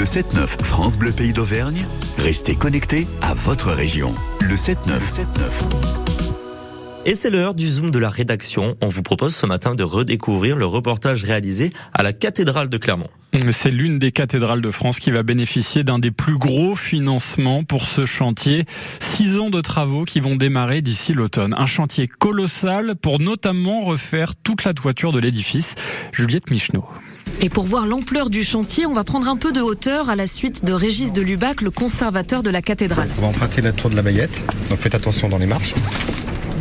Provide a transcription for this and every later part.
Le 7-9 France Bleu Pays d'Auvergne. Restez connectés à votre région. Le 7-9. Et c'est l'heure du Zoom de la rédaction. On vous propose ce matin de redécouvrir le reportage réalisé à la cathédrale de Clermont. C'est l'une des cathédrales de France qui va bénéficier d'un des plus gros financements pour ce chantier. Six ans de travaux qui vont démarrer d'ici l'automne. Un chantier colossal pour notamment refaire toute la toiture de l'édifice. Juliette Michneau. Et pour voir l'ampleur du chantier, on va prendre un peu de hauteur à la suite de Régis de Lubac, le conservateur de la cathédrale. On va emprunter la tour de la Bayette, donc faites attention dans les marches.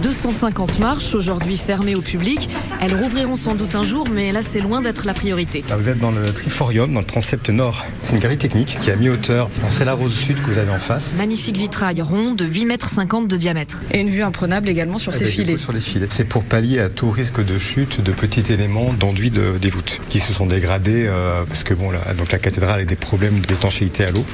250 marches, aujourd'hui fermées au public. Elles rouvriront sans doute un jour, mais là, c'est loin d'être la priorité. Là, vous êtes dans le Triforium, dans le transept nord. C'est une galerie technique qui a mis hauteur C'est la rose sud que vous avez en face. Magnifique vitrail rond de 8 mètres 50 de diamètre. Et une vue imprenable également sur ces filets. Sur les filets. C'est pour pallier à tout risque de chute de petits éléments d'enduit de, des voûtes qui se sont dégradés euh, parce que bon, donc la cathédrale a des problèmes d'étanchéité à l'eau.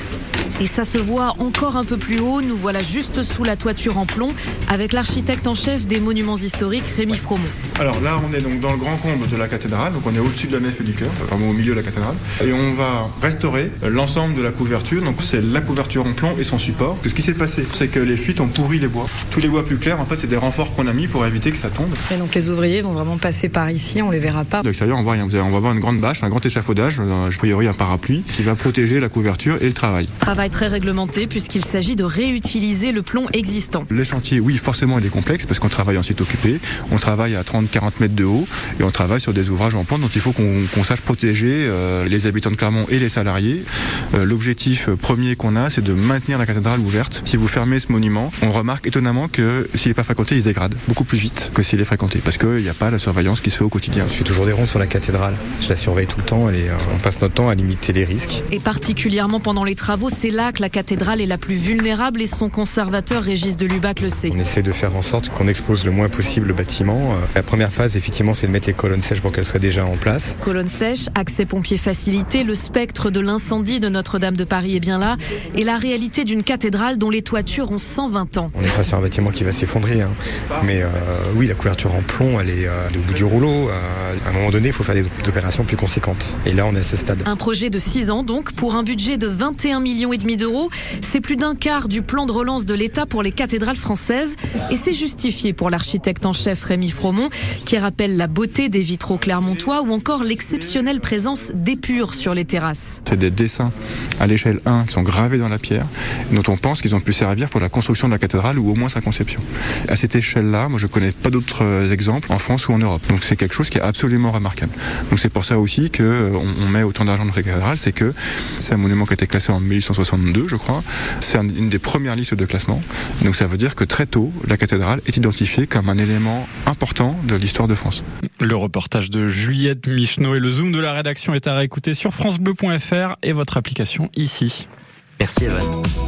Et ça se voit encore un peu plus haut. Nous voilà juste sous la toiture en plomb avec l'architecte en chef des monuments historiques, Rémi Fromont. Alors là, on est donc dans le grand comble de la cathédrale. Donc on est au-dessus de la nef et du chœur, vraiment au milieu de la cathédrale. Et on va restaurer l'ensemble de la couverture. Donc c'est la couverture en plomb et son support. Ce qui s'est passé, c'est que les fuites ont pourri les bois. Tous les bois plus clairs, en fait, c'est des renforts qu'on a mis pour éviter que ça tombe. Et donc les ouvriers vont vraiment passer par ici, on les verra pas. De l'extérieur, on voit rien. On va voir une grande bâche, un grand échafaudage, euh, a priori un parapluie, qui va protéger la couverture et le travail. Travail très réglementé puisqu'il s'agit de réutiliser le plomb existant. Les chantiers, oui, forcément, il est complexe parce qu'on travaille en site occupé, on travaille à 30-40 mètres de haut et on travaille sur des ouvrages en plomb, donc il faut qu'on sache protéger euh, les habitants de Clermont et les salariés. Euh, l'objectif premier qu'on a, c'est de maintenir la cathédrale ouverte. Si vous fermez ce monument, on remarque étonnamment que s'il n'est pas fréquenté, il se dégrade beaucoup plus vite que s'il est fréquenté parce qu'il n'y a pas la surveillance qui se fait au quotidien. Je fais toujours des ronds sur la cathédrale. Je la surveille tout le temps et euh, on passe notre temps à limiter les risques. Et particulièrement pendant les travaux, c'est là que la cathédrale est la plus vulnérable et son conservateur Régis de Lubac le sait. On essaie de faire en sorte qu'on expose le moins possible le bâtiment. Euh, la première phase, effectivement, c'est de mettre les colonnes sèches pour qu'elles soient déjà en place. Colonnes sèches, accès pompiers facilité, le spectre de l'incendie de Notre-Dame de Paris est bien là, et la réalité d'une cathédrale dont les toitures ont 120 ans. On n'est pas sur un bâtiment qui va s'effondrer, hein. mais euh, oui, la couverture en plomb, elle est euh, au bout du rouleau. à un moment donné, il faut faire des opérations plus conséquentes. Et là, on est à ce stade. Un projet de 6 ans, donc, pour un budget de 21 millions et demi d'euros. C'est plus d'un quart du plan de relance de l'État pour les cathédrales françaises. Et c'est justifié pour l'architecte en chef Rémi Fromont, qui rappelle la beauté des vitraux clermontois ou encore l'exceptionnelle présence d'épures sur les terrasses. C'est des dessins à l'échelle 1 qui sont gravés dans la pierre, dont on pense qu'ils ont pu servir pour la construction de la cathédrale ou au moins sa conception. À cette échelle-là, moi je connais pas d'autres euh, exemples en France ou en Europe. Donc c'est quelque chose qui est absolument remarquable. Donc c'est pour ça aussi qu'on euh, on met autant d'argent dans la cathédrale, c'est que c'est un monument qui a été classé en 1862, je crois. C'est une des premières listes de classement. Donc ça veut dire que très tôt, la cathédrale est identifiée comme un élément important de l'histoire de France. Le reportage de Juliette Michneau et le zoom de la rédaction est à réécouter sur francebleu.fr et votre Merci Evan.